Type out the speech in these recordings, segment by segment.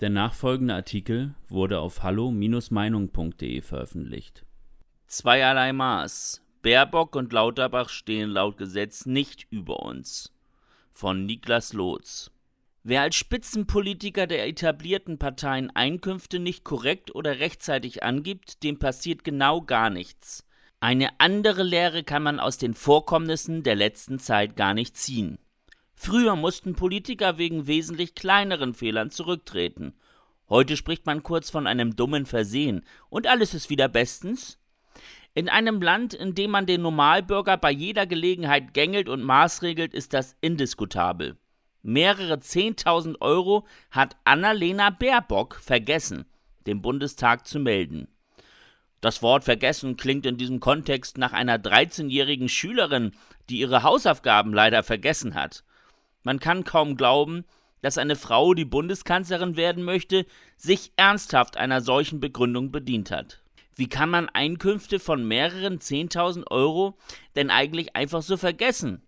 Der nachfolgende Artikel wurde auf hallo-meinung.de veröffentlicht. Zweierlei Maß. Baerbock und Lauterbach stehen laut Gesetz nicht über uns. Von Niklas Lotz. Wer als Spitzenpolitiker der etablierten Parteien Einkünfte nicht korrekt oder rechtzeitig angibt, dem passiert genau gar nichts. Eine andere Lehre kann man aus den Vorkommnissen der letzten Zeit gar nicht ziehen. Früher mussten Politiker wegen wesentlich kleineren Fehlern zurücktreten. Heute spricht man kurz von einem dummen Versehen und alles ist wieder bestens. In einem Land, in dem man den Normalbürger bei jeder Gelegenheit gängelt und maßregelt, ist das indiskutabel. Mehrere Zehntausend Euro hat Annalena Baerbock vergessen, dem Bundestag zu melden. Das Wort vergessen klingt in diesem Kontext nach einer 13-jährigen Schülerin, die ihre Hausaufgaben leider vergessen hat. Man kann kaum glauben, dass eine Frau, die Bundeskanzlerin werden möchte, sich ernsthaft einer solchen Begründung bedient hat. Wie kann man Einkünfte von mehreren 10.000 Euro denn eigentlich einfach so vergessen?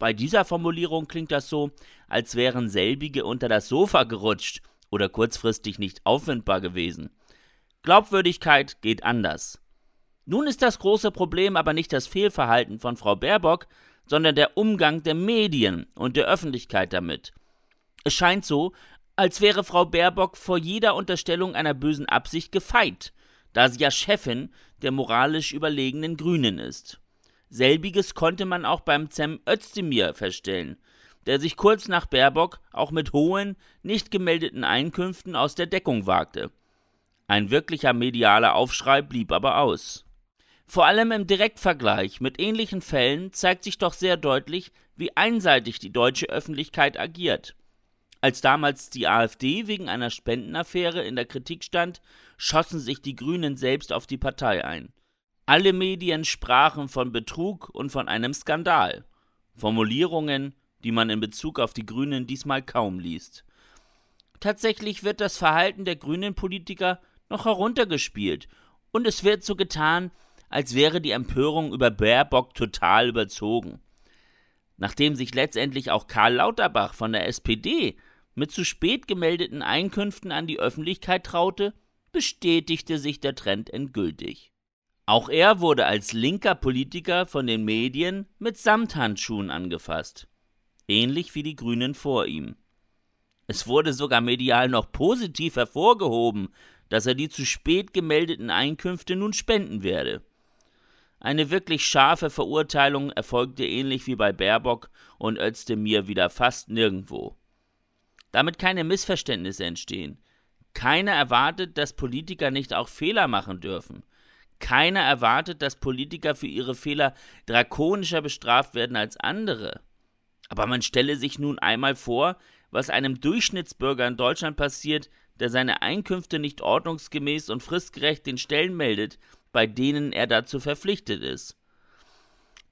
Bei dieser Formulierung klingt das so, als wären selbige unter das Sofa gerutscht oder kurzfristig nicht auffindbar gewesen. Glaubwürdigkeit geht anders. Nun ist das große Problem aber nicht das Fehlverhalten von Frau Baerbock, sondern der Umgang der Medien und der Öffentlichkeit damit. Es scheint so, als wäre Frau Baerbock vor jeder Unterstellung einer bösen Absicht gefeit, da sie ja Chefin der moralisch überlegenen Grünen ist. Selbiges konnte man auch beim Cem Özdemir feststellen, der sich kurz nach Baerbock auch mit hohen, nicht gemeldeten Einkünften aus der Deckung wagte. Ein wirklicher medialer Aufschrei blieb aber aus. Vor allem im Direktvergleich mit ähnlichen Fällen zeigt sich doch sehr deutlich, wie einseitig die deutsche Öffentlichkeit agiert. Als damals die AfD wegen einer Spendenaffäre in der Kritik stand, schossen sich die Grünen selbst auf die Partei ein. Alle Medien sprachen von Betrug und von einem Skandal. Formulierungen, die man in Bezug auf die Grünen diesmal kaum liest. Tatsächlich wird das Verhalten der grünen Politiker noch heruntergespielt und es wird so getan, als wäre die Empörung über Baerbock total überzogen. Nachdem sich letztendlich auch Karl Lauterbach von der SPD mit zu spät gemeldeten Einkünften an die Öffentlichkeit traute, bestätigte sich der Trend endgültig. Auch er wurde als linker Politiker von den Medien mit Samthandschuhen angefasst, ähnlich wie die Grünen vor ihm. Es wurde sogar medial noch positiv hervorgehoben, dass er die zu spät gemeldeten Einkünfte nun spenden werde. Eine wirklich scharfe Verurteilung erfolgte ähnlich wie bei Baerbock und Özdemir wieder fast nirgendwo. Damit keine Missverständnisse entstehen. Keiner erwartet, dass Politiker nicht auch Fehler machen dürfen. Keiner erwartet, dass Politiker für ihre Fehler drakonischer bestraft werden als andere. Aber man stelle sich nun einmal vor, was einem Durchschnittsbürger in Deutschland passiert, der seine Einkünfte nicht ordnungsgemäß und fristgerecht den Stellen meldet, bei denen er dazu verpflichtet ist.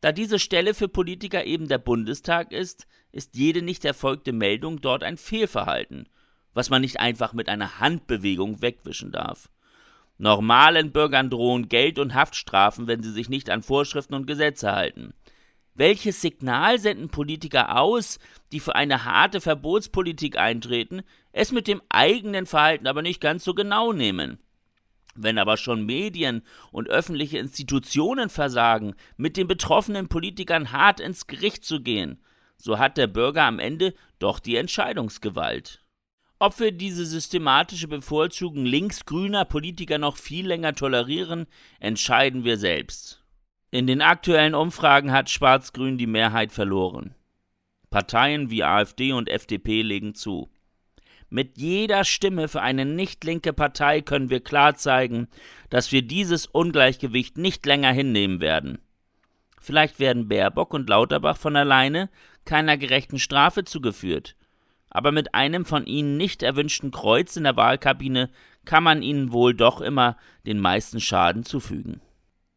Da diese Stelle für Politiker eben der Bundestag ist, ist jede nicht erfolgte Meldung dort ein Fehlverhalten, was man nicht einfach mit einer Handbewegung wegwischen darf. Normalen Bürgern drohen Geld- und Haftstrafen, wenn sie sich nicht an Vorschriften und Gesetze halten. Welches Signal senden Politiker aus, die für eine harte Verbotspolitik eintreten, es mit dem eigenen Verhalten aber nicht ganz so genau nehmen? Wenn aber schon Medien und öffentliche Institutionen versagen, mit den betroffenen Politikern hart ins Gericht zu gehen, so hat der Bürger am Ende doch die Entscheidungsgewalt. Ob wir diese systematische Bevorzugung linksgrüner Politiker noch viel länger tolerieren, entscheiden wir selbst. In den aktuellen Umfragen hat Schwarz-Grün die Mehrheit verloren. Parteien wie AfD und FDP legen zu. Mit jeder Stimme für eine nicht linke Partei können wir klar zeigen, dass wir dieses Ungleichgewicht nicht länger hinnehmen werden. Vielleicht werden Baerbock und Lauterbach von alleine keiner gerechten Strafe zugeführt, aber mit einem von ihnen nicht erwünschten Kreuz in der Wahlkabine kann man ihnen wohl doch immer den meisten Schaden zufügen.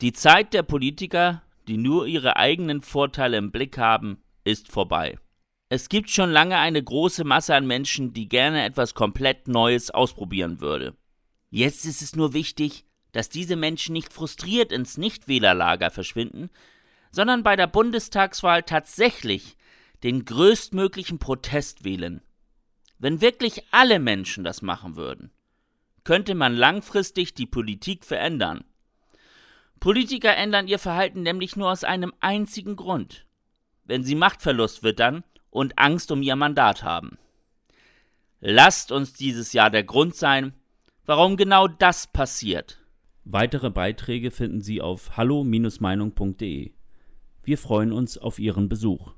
Die Zeit der Politiker, die nur ihre eigenen Vorteile im Blick haben, ist vorbei. Es gibt schon lange eine große Masse an Menschen, die gerne etwas komplett Neues ausprobieren würde. Jetzt ist es nur wichtig, dass diese Menschen nicht frustriert ins Nichtwählerlager verschwinden, sondern bei der Bundestagswahl tatsächlich den größtmöglichen Protest wählen. Wenn wirklich alle Menschen das machen würden, könnte man langfristig die Politik verändern. Politiker ändern ihr Verhalten nämlich nur aus einem einzigen Grund, wenn sie Machtverlust wittern und Angst um ihr Mandat haben. Lasst uns dieses Jahr der Grund sein, warum genau das passiert. Weitere Beiträge finden Sie auf hallo-meinung.de. Wir freuen uns auf Ihren Besuch.